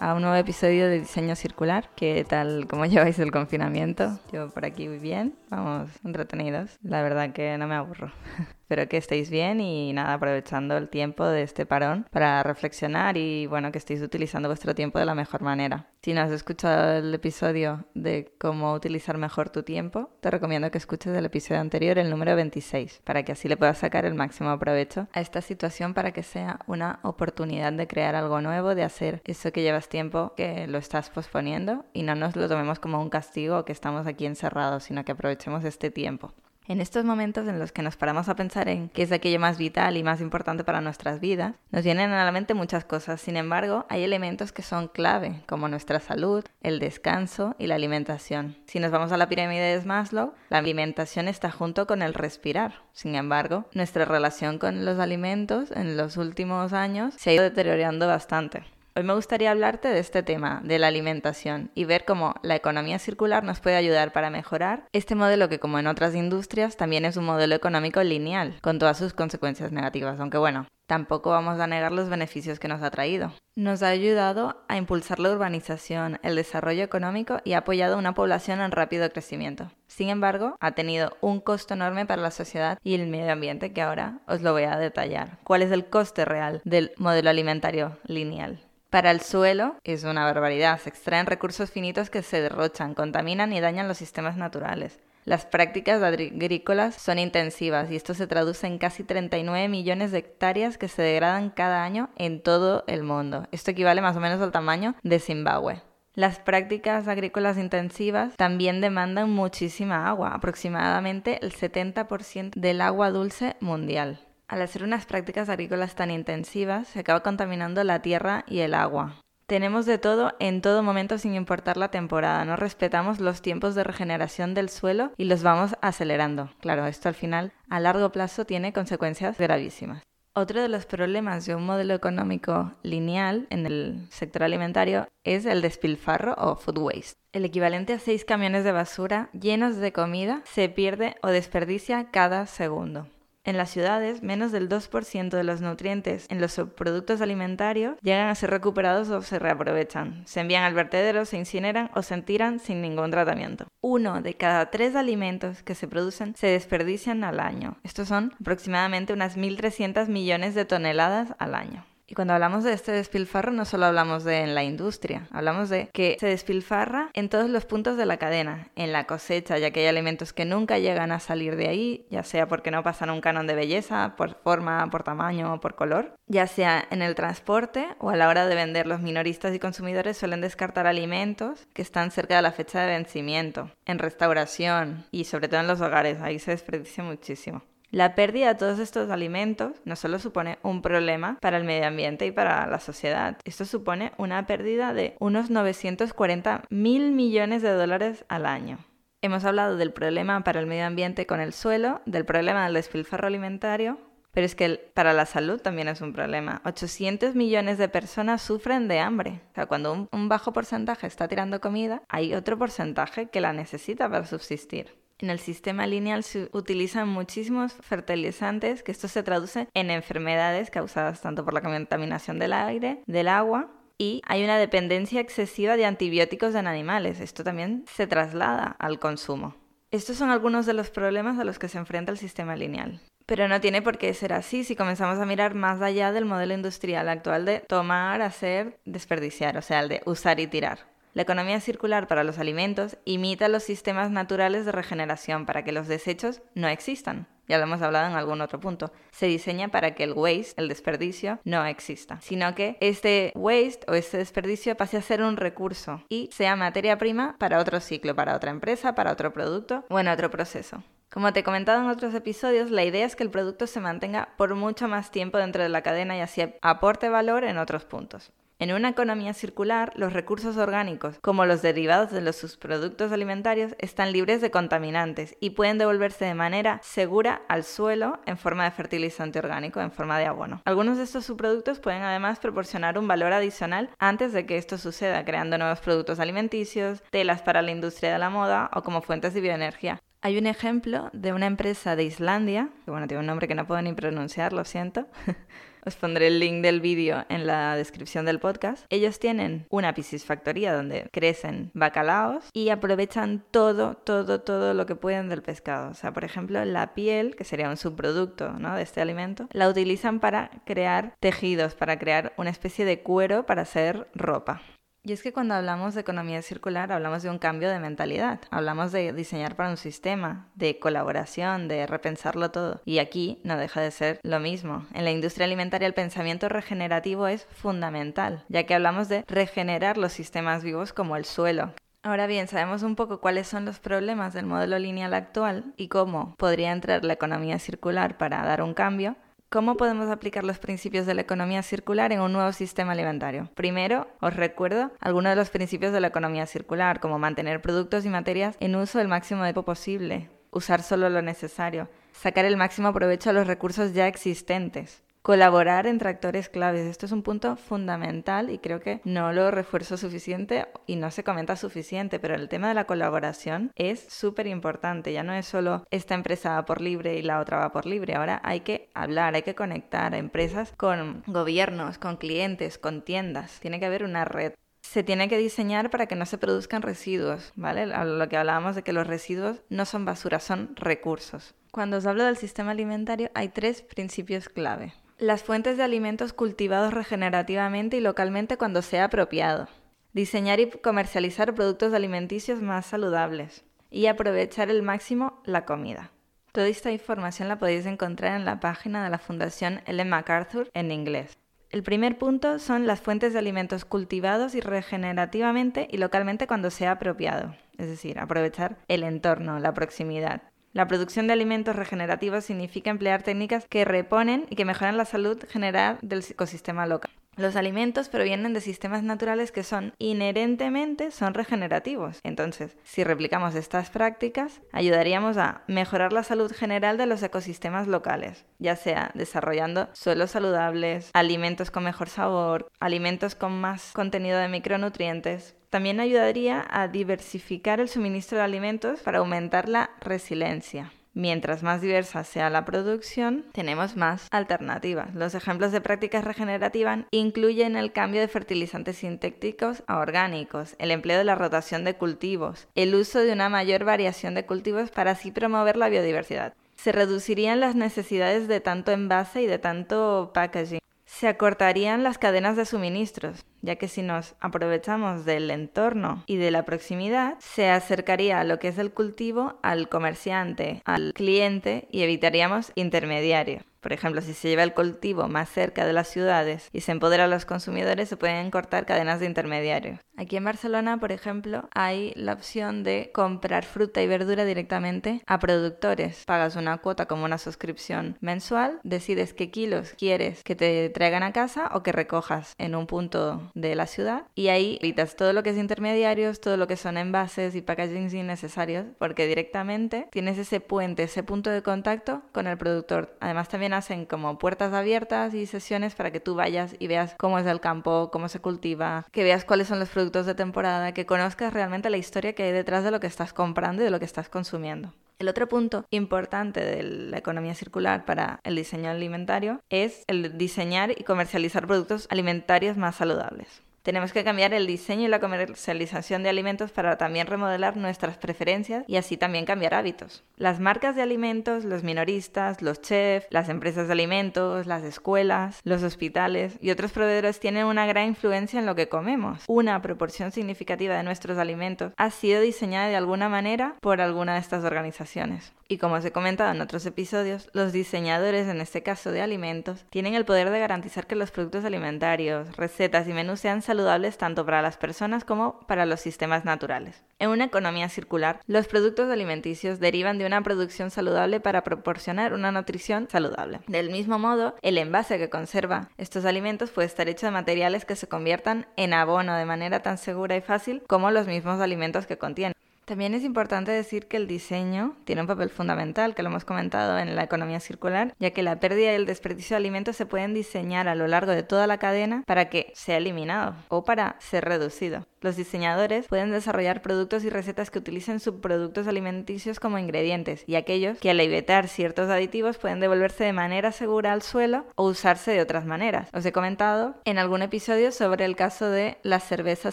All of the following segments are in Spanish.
a un nuevo episodio de Diseño Circular. ¿Qué tal? ¿Cómo lleváis el confinamiento? Yo por aquí muy bien, vamos entretenidos. La verdad que no me aburro. Espero que estéis bien y nada, aprovechando el tiempo de este parón para reflexionar y bueno, que estéis utilizando vuestro tiempo de la mejor manera. Si no has escuchado el episodio de cómo utilizar mejor tu tiempo, te recomiendo que escuches el episodio anterior, el número 26, para que así le puedas sacar el máximo provecho a esta situación para que sea una oportunidad de crear algo nuevo, de hacer eso que llevas tiempo que lo estás posponiendo y no nos lo tomemos como un castigo que estamos aquí encerrados, sino que aprovechemos este tiempo. En estos momentos en los que nos paramos a pensar en qué es aquello más vital y más importante para nuestras vidas, nos vienen a la mente muchas cosas. Sin embargo, hay elementos que son clave, como nuestra salud, el descanso y la alimentación. Si nos vamos a la pirámide de Maslow, la alimentación está junto con el respirar. Sin embargo, nuestra relación con los alimentos en los últimos años se ha ido deteriorando bastante. Hoy me gustaría hablarte de este tema, de la alimentación, y ver cómo la economía circular nos puede ayudar para mejorar este modelo que, como en otras industrias, también es un modelo económico lineal, con todas sus consecuencias negativas, aunque bueno, tampoco vamos a negar los beneficios que nos ha traído. Nos ha ayudado a impulsar la urbanización, el desarrollo económico y ha apoyado a una población en rápido crecimiento. Sin embargo, ha tenido un costo enorme para la sociedad y el medio ambiente que ahora os lo voy a detallar. ¿Cuál es el coste real del modelo alimentario lineal? Para el suelo es una barbaridad. Se extraen recursos finitos que se derrochan, contaminan y dañan los sistemas naturales. Las prácticas agrícolas son intensivas y esto se traduce en casi 39 millones de hectáreas que se degradan cada año en todo el mundo. Esto equivale más o menos al tamaño de Zimbabue. Las prácticas agrícolas intensivas también demandan muchísima agua, aproximadamente el 70% del agua dulce mundial. Al hacer unas prácticas agrícolas tan intensivas, se acaba contaminando la tierra y el agua. Tenemos de todo en todo momento sin importar la temporada, no respetamos los tiempos de regeneración del suelo y los vamos acelerando. Claro, esto al final a largo plazo tiene consecuencias gravísimas. Otro de los problemas de un modelo económico lineal en el sector alimentario es el despilfarro o food waste. El equivalente a seis camiones de basura llenos de comida se pierde o desperdicia cada segundo. En las ciudades, menos del 2% de los nutrientes en los subproductos alimentarios llegan a ser recuperados o se reaprovechan. Se envían al vertedero, se incineran o se tiran sin ningún tratamiento. Uno de cada tres alimentos que se producen se desperdician al año. Estos son aproximadamente unas 1.300 millones de toneladas al año. Y cuando hablamos de este despilfarro no solo hablamos de en la industria, hablamos de que se despilfarra en todos los puntos de la cadena, en la cosecha, ya que hay alimentos que nunca llegan a salir de ahí, ya sea porque no pasan un canon de belleza, por forma, por tamaño o por color, ya sea en el transporte o a la hora de vender los minoristas y consumidores suelen descartar alimentos que están cerca de la fecha de vencimiento, en restauración y sobre todo en los hogares, ahí se desperdicia muchísimo. La pérdida de todos estos alimentos no solo supone un problema para el medio ambiente y para la sociedad, esto supone una pérdida de unos 940 mil millones de dólares al año. Hemos hablado del problema para el medio ambiente con el suelo, del problema del despilfarro alimentario, pero es que para la salud también es un problema. 800 millones de personas sufren de hambre. O sea, cuando un, un bajo porcentaje está tirando comida, hay otro porcentaje que la necesita para subsistir. En el sistema lineal se utilizan muchísimos fertilizantes, que esto se traduce en enfermedades causadas tanto por la contaminación del aire, del agua, y hay una dependencia excesiva de antibióticos en animales. Esto también se traslada al consumo. Estos son algunos de los problemas a los que se enfrenta el sistema lineal. Pero no tiene por qué ser así si comenzamos a mirar más allá del modelo industrial actual de tomar, hacer, desperdiciar, o sea, el de usar y tirar. La economía circular para los alimentos imita los sistemas naturales de regeneración para que los desechos no existan. Ya lo hemos hablado en algún otro punto. Se diseña para que el waste, el desperdicio, no exista, sino que este waste o este desperdicio pase a ser un recurso y sea materia prima para otro ciclo, para otra empresa, para otro producto o en otro proceso. Como te he comentado en otros episodios, la idea es que el producto se mantenga por mucho más tiempo dentro de la cadena y así aporte valor en otros puntos. En una economía circular, los recursos orgánicos, como los derivados de los subproductos alimentarios, están libres de contaminantes y pueden devolverse de manera segura al suelo en forma de fertilizante orgánico, en forma de abono. Algunos de estos subproductos pueden además proporcionar un valor adicional antes de que esto suceda, creando nuevos productos alimenticios, telas para la industria de la moda o como fuentes de bioenergía. Hay un ejemplo de una empresa de Islandia, que bueno, tiene un nombre que no puedo ni pronunciar, lo siento. Os pondré el link del vídeo en la descripción del podcast. Ellos tienen una piscisfactoría donde crecen bacalaos y aprovechan todo, todo, todo lo que pueden del pescado. O sea, por ejemplo, la piel, que sería un subproducto ¿no? de este alimento, la utilizan para crear tejidos, para crear una especie de cuero para hacer ropa. Y es que cuando hablamos de economía circular hablamos de un cambio de mentalidad, hablamos de diseñar para un sistema, de colaboración, de repensarlo todo. Y aquí no deja de ser lo mismo. En la industria alimentaria el pensamiento regenerativo es fundamental, ya que hablamos de regenerar los sistemas vivos como el suelo, Ahora bien, sabemos un poco cuáles son los problemas del modelo lineal actual y cómo podría entrar la economía circular para dar un cambio, ¿Cómo podemos aplicar los principios de la economía circular en un nuevo sistema alimentario? Primero, os recuerdo algunos de los principios de la economía circular, como mantener productos y materias en uso el máximo tiempo posible, usar solo lo necesario, sacar el máximo provecho a los recursos ya existentes, colaborar entre actores claves. Esto es un punto fundamental y creo que no lo refuerzo suficiente y no se comenta suficiente, pero el tema de la colaboración es súper importante. Ya no es solo esta empresa va por libre y la otra va por libre. Ahora hay que hablar, hay que conectar empresas con gobiernos, con clientes, con tiendas. Tiene que haber una red se tiene que diseñar para que no se produzcan residuos, ¿vale? Lo que hablábamos de que los residuos no son basura, son recursos. Cuando os hablo del sistema alimentario hay tres principios clave las fuentes de alimentos cultivados regenerativamente y localmente cuando sea apropiado, diseñar y comercializar productos alimenticios más saludables y aprovechar el máximo la comida. Toda esta información la podéis encontrar en la página de la Fundación Ellen MacArthur en inglés. El primer punto son las fuentes de alimentos cultivados y regenerativamente y localmente cuando sea apropiado, es decir, aprovechar el entorno, la proximidad. La producción de alimentos regenerativos significa emplear técnicas que reponen y que mejoran la salud general del ecosistema local. Los alimentos provienen de sistemas naturales que son inherentemente son regenerativos. Entonces, si replicamos estas prácticas, ayudaríamos a mejorar la salud general de los ecosistemas locales, ya sea desarrollando suelos saludables, alimentos con mejor sabor, alimentos con más contenido de micronutrientes, también ayudaría a diversificar el suministro de alimentos para aumentar la resiliencia. Mientras más diversa sea la producción, tenemos más alternativas. Los ejemplos de prácticas regenerativas incluyen el cambio de fertilizantes sintéticos a orgánicos, el empleo de la rotación de cultivos, el uso de una mayor variación de cultivos para así promover la biodiversidad. Se reducirían las necesidades de tanto envase y de tanto packaging se acortarían las cadenas de suministros, ya que si nos aprovechamos del entorno y de la proximidad, se acercaría lo que es el cultivo al comerciante, al cliente y evitaríamos intermediarios. Por ejemplo, si se lleva el cultivo más cerca de las ciudades y se empodera a los consumidores, se pueden cortar cadenas de intermediarios. Aquí en Barcelona, por ejemplo, hay la opción de comprar fruta y verdura directamente a productores. Pagas una cuota como una suscripción mensual, decides qué kilos quieres que te traigan a casa o que recojas en un punto de la ciudad y ahí evitas todo lo que es intermediarios, todo lo que son envases y packaging innecesarios porque directamente tienes ese puente, ese punto de contacto con el productor. Además también hacen como puertas abiertas y sesiones para que tú vayas y veas cómo es el campo, cómo se cultiva, que veas cuáles son los productos de temporada, que conozcas realmente la historia que hay detrás de lo que estás comprando y de lo que estás consumiendo. El otro punto importante de la economía circular para el diseño alimentario es el diseñar y comercializar productos alimentarios más saludables. Tenemos que cambiar el diseño y la comercialización de alimentos para también remodelar nuestras preferencias y así también cambiar hábitos. Las marcas de alimentos, los minoristas, los chefs, las empresas de alimentos, las escuelas, los hospitales y otros proveedores tienen una gran influencia en lo que comemos. Una proporción significativa de nuestros alimentos ha sido diseñada de alguna manera por alguna de estas organizaciones. Y como os he comentado en otros episodios, los diseñadores, en este caso de alimentos, tienen el poder de garantizar que los productos alimentarios, recetas y menús sean saludables tanto para las personas como para los sistemas naturales. En una economía circular, los productos alimenticios derivan de una producción saludable para proporcionar una nutrición saludable. Del mismo modo, el envase que conserva estos alimentos puede estar hecho de materiales que se conviertan en abono de manera tan segura y fácil como los mismos alimentos que contienen. También es importante decir que el diseño tiene un papel fundamental, que lo hemos comentado en la economía circular, ya que la pérdida y el desperdicio de alimentos se pueden diseñar a lo largo de toda la cadena para que sea eliminado o para ser reducido. Los diseñadores pueden desarrollar productos y recetas que utilicen subproductos alimenticios como ingredientes y aquellos que al evitar ciertos aditivos pueden devolverse de manera segura al suelo o usarse de otras maneras. Os he comentado en algún episodio sobre el caso de la cerveza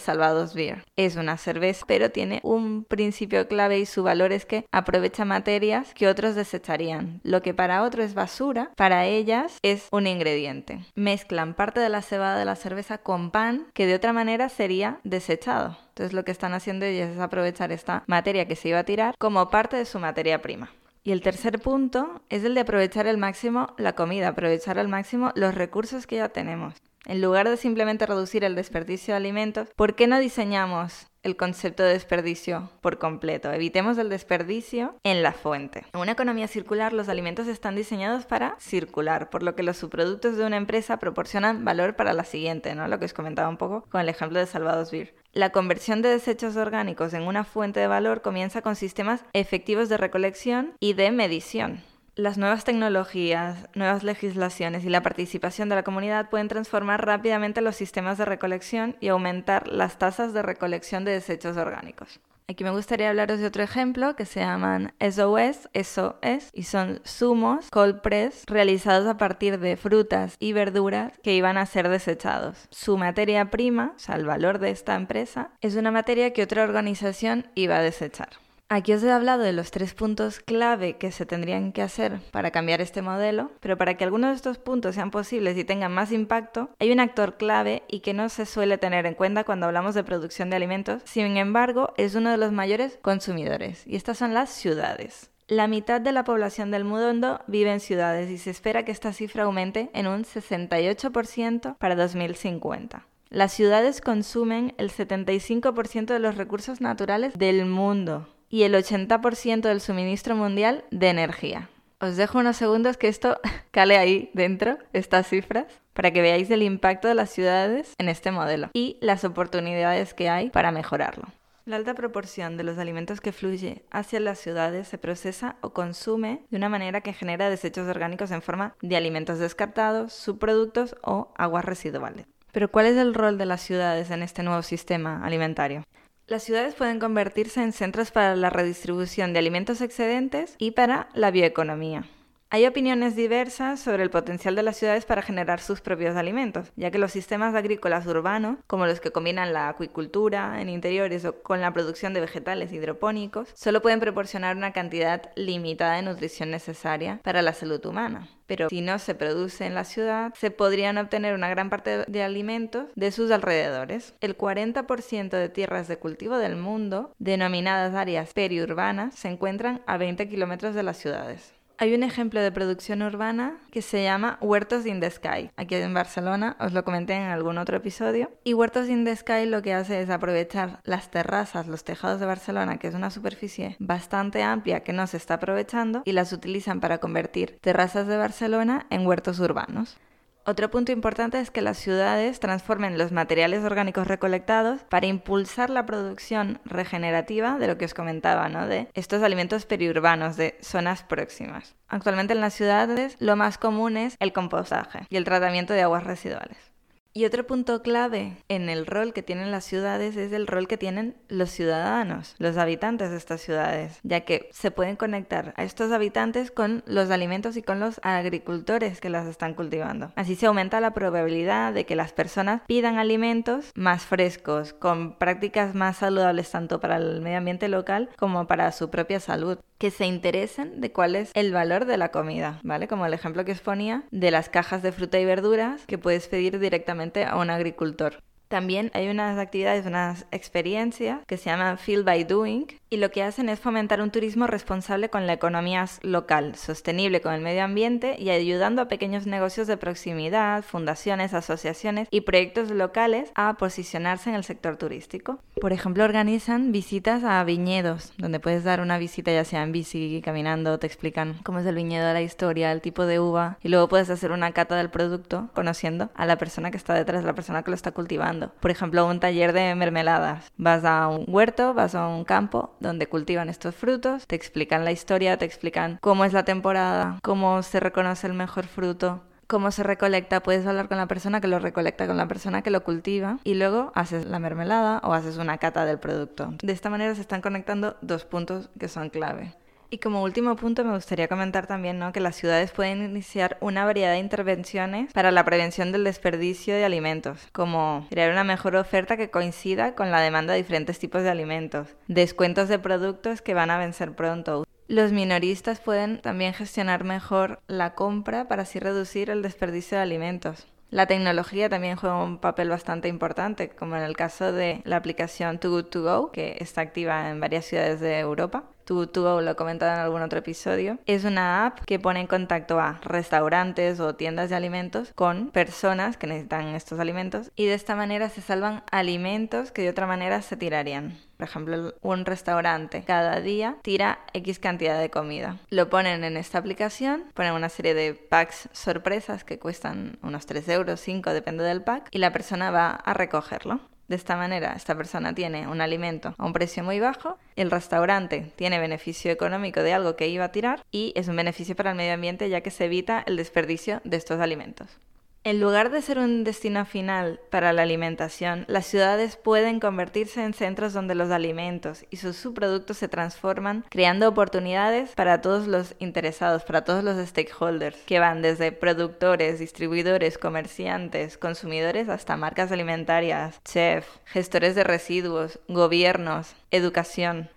Salvados Beer. Es una cerveza, pero tiene un principio clave y su valor es que aprovecha materias que otros desecharían. Lo que para otros es basura, para ellas es un ingrediente. Mezclan parte de la cebada de la cerveza con pan que de otra manera sería desechado entonces lo que están haciendo ellos es aprovechar esta materia que se iba a tirar como parte de su materia prima. Y el tercer punto es el de aprovechar al máximo la comida, aprovechar al máximo los recursos que ya tenemos. En lugar de simplemente reducir el desperdicio de alimentos, ¿por qué no diseñamos el concepto de desperdicio por completo. Evitemos el desperdicio en la fuente. En una economía circular, los alimentos están diseñados para circular, por lo que los subproductos de una empresa proporcionan valor para la siguiente, ¿no? Lo que os comentaba un poco con el ejemplo de Salvados Beer. La conversión de desechos orgánicos en una fuente de valor comienza con sistemas efectivos de recolección y de medición. Las nuevas tecnologías, nuevas legislaciones y la participación de la comunidad pueden transformar rápidamente los sistemas de recolección y aumentar las tasas de recolección de desechos orgánicos. Aquí me gustaría hablaros de otro ejemplo que se llaman SOS, SOS, y son zumos cold press realizados a partir de frutas y verduras que iban a ser desechados. Su materia prima, o sea, el valor de esta empresa, es una materia que otra organización iba a desechar. Aquí os he hablado de los tres puntos clave que se tendrían que hacer para cambiar este modelo, pero para que algunos de estos puntos sean posibles y tengan más impacto, hay un actor clave y que no se suele tener en cuenta cuando hablamos de producción de alimentos, sin embargo es uno de los mayores consumidores, y estas son las ciudades. La mitad de la población del mundo vive en ciudades y se espera que esta cifra aumente en un 68% para 2050. Las ciudades consumen el 75% de los recursos naturales del mundo y el 80% del suministro mundial de energía. Os dejo unos segundos que esto cale ahí dentro, estas cifras, para que veáis el impacto de las ciudades en este modelo y las oportunidades que hay para mejorarlo. La alta proporción de los alimentos que fluye hacia las ciudades se procesa o consume de una manera que genera desechos orgánicos en forma de alimentos descartados, subproductos o aguas residuales. Pero ¿cuál es el rol de las ciudades en este nuevo sistema alimentario? Las ciudades pueden convertirse en centros para la redistribución de alimentos excedentes y para la bioeconomía. Hay opiniones diversas sobre el potencial de las ciudades para generar sus propios alimentos, ya que los sistemas agrícolas urbanos, como los que combinan la acuicultura en interiores o con la producción de vegetales hidropónicos, solo pueden proporcionar una cantidad limitada de nutrición necesaria para la salud humana. Pero si no se produce en la ciudad, se podrían obtener una gran parte de alimentos de sus alrededores. El 40% de tierras de cultivo del mundo, denominadas áreas periurbanas, se encuentran a 20 kilómetros de las ciudades. Hay un ejemplo de producción urbana que se llama Huertos in the Sky. Aquí en Barcelona, os lo comenté en algún otro episodio. Y Huertos in the Sky lo que hace es aprovechar las terrazas, los tejados de Barcelona, que es una superficie bastante amplia que no se está aprovechando, y las utilizan para convertir terrazas de Barcelona en huertos urbanos. Otro punto importante es que las ciudades transformen los materiales orgánicos recolectados para impulsar la producción regenerativa de lo que os comentaba, ¿no? De estos alimentos periurbanos de zonas próximas. Actualmente en las ciudades lo más común es el compostaje y el tratamiento de aguas residuales. Y otro punto clave en el rol que tienen las ciudades es el rol que tienen los ciudadanos, los habitantes de estas ciudades, ya que se pueden conectar a estos habitantes con los alimentos y con los agricultores que las están cultivando. Así se aumenta la probabilidad de que las personas pidan alimentos más frescos, con prácticas más saludables tanto para el medio ambiente local como para su propia salud que se interesen de cuál es el valor de la comida, ¿vale? Como el ejemplo que os ponía de las cajas de fruta y verduras que puedes pedir directamente a un agricultor. También hay unas actividades, unas experiencias que se llaman Feel by Doing y lo que hacen es fomentar un turismo responsable con la economía local, sostenible con el medio ambiente y ayudando a pequeños negocios de proximidad, fundaciones, asociaciones y proyectos locales a posicionarse en el sector turístico. Por ejemplo, organizan visitas a viñedos, donde puedes dar una visita ya sea en bici, caminando, te explican cómo es el viñedo, la historia, el tipo de uva y luego puedes hacer una cata del producto conociendo a la persona que está detrás, la persona que lo está cultivando. Por ejemplo, un taller de mermeladas. Vas a un huerto, vas a un campo donde cultivan estos frutos, te explican la historia, te explican cómo es la temporada, cómo se reconoce el mejor fruto, cómo se recolecta, puedes hablar con la persona que lo recolecta, con la persona que lo cultiva y luego haces la mermelada o haces una cata del producto. De esta manera se están conectando dos puntos que son clave. Y como último punto me gustaría comentar también que las ciudades pueden iniciar una variedad de intervenciones para la prevención del desperdicio de alimentos, como crear una mejor oferta que coincida con la demanda de diferentes tipos de alimentos, descuentos de productos que van a vencer pronto. Los minoristas pueden también gestionar mejor la compra para así reducir el desperdicio de alimentos. La tecnología también juega un papel bastante importante, como en el caso de la aplicación Too Good To Go, que está activa en varias ciudades de Europa, tú, tú lo comentado en algún otro episodio, es una app que pone en contacto a restaurantes o tiendas de alimentos con personas que necesitan estos alimentos y de esta manera se salvan alimentos que de otra manera se tirarían. Por ejemplo, un restaurante cada día tira X cantidad de comida. Lo ponen en esta aplicación, ponen una serie de packs sorpresas que cuestan unos 3 euros, 5, depende del pack, y la persona va a recogerlo. De esta manera, esta persona tiene un alimento a un precio muy bajo, el restaurante tiene beneficio económico de algo que iba a tirar y es un beneficio para el medio ambiente ya que se evita el desperdicio de estos alimentos. En lugar de ser un destino final para la alimentación, las ciudades pueden convertirse en centros donde los alimentos y sus subproductos se transforman, creando oportunidades para todos los interesados, para todos los stakeholders, que van desde productores, distribuidores, comerciantes, consumidores, hasta marcas alimentarias, chefs, gestores de residuos, gobiernos, educación.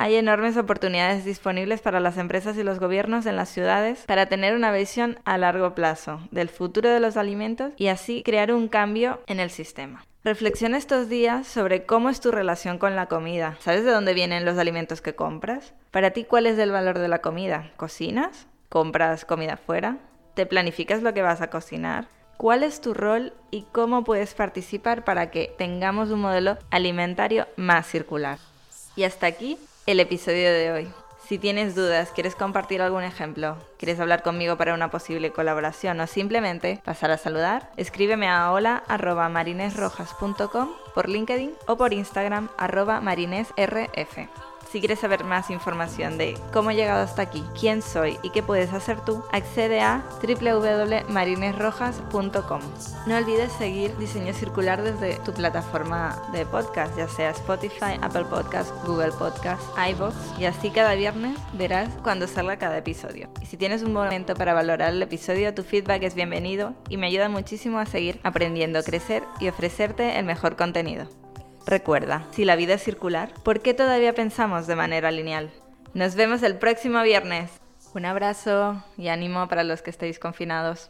Hay enormes oportunidades disponibles para las empresas y los gobiernos en las ciudades para tener una visión a largo plazo del futuro de los alimentos y así crear un cambio en el sistema. Reflexiona estos días sobre cómo es tu relación con la comida. ¿Sabes de dónde vienen los alimentos que compras? Para ti, ¿cuál es el valor de la comida? ¿Cocinas? ¿Compras comida fuera? ¿Te planificas lo que vas a cocinar? ¿Cuál es tu rol y cómo puedes participar para que tengamos un modelo alimentario más circular? Y hasta aquí el episodio de hoy. Si tienes dudas, quieres compartir algún ejemplo, quieres hablar conmigo para una posible colaboración o simplemente pasar a saludar, escríbeme a hola.marinesrojas.com por LinkedIn o por Instagram arroba marinesrf. Si quieres saber más información de cómo he llegado hasta aquí, quién soy y qué puedes hacer tú, accede a www.marinesrojas.com. No olvides seguir Diseño Circular desde tu plataforma de podcast, ya sea Spotify, Apple Podcast, Google Podcast, iVoox, y así cada viernes verás cuando salga cada episodio. Y si tienes un momento para valorar el episodio, tu feedback es bienvenido y me ayuda muchísimo a seguir aprendiendo, crecer y ofrecerte el mejor contenido. Recuerda, si la vida es circular, ¿por qué todavía pensamos de manera lineal? Nos vemos el próximo viernes. Un abrazo y ánimo para los que estéis confinados.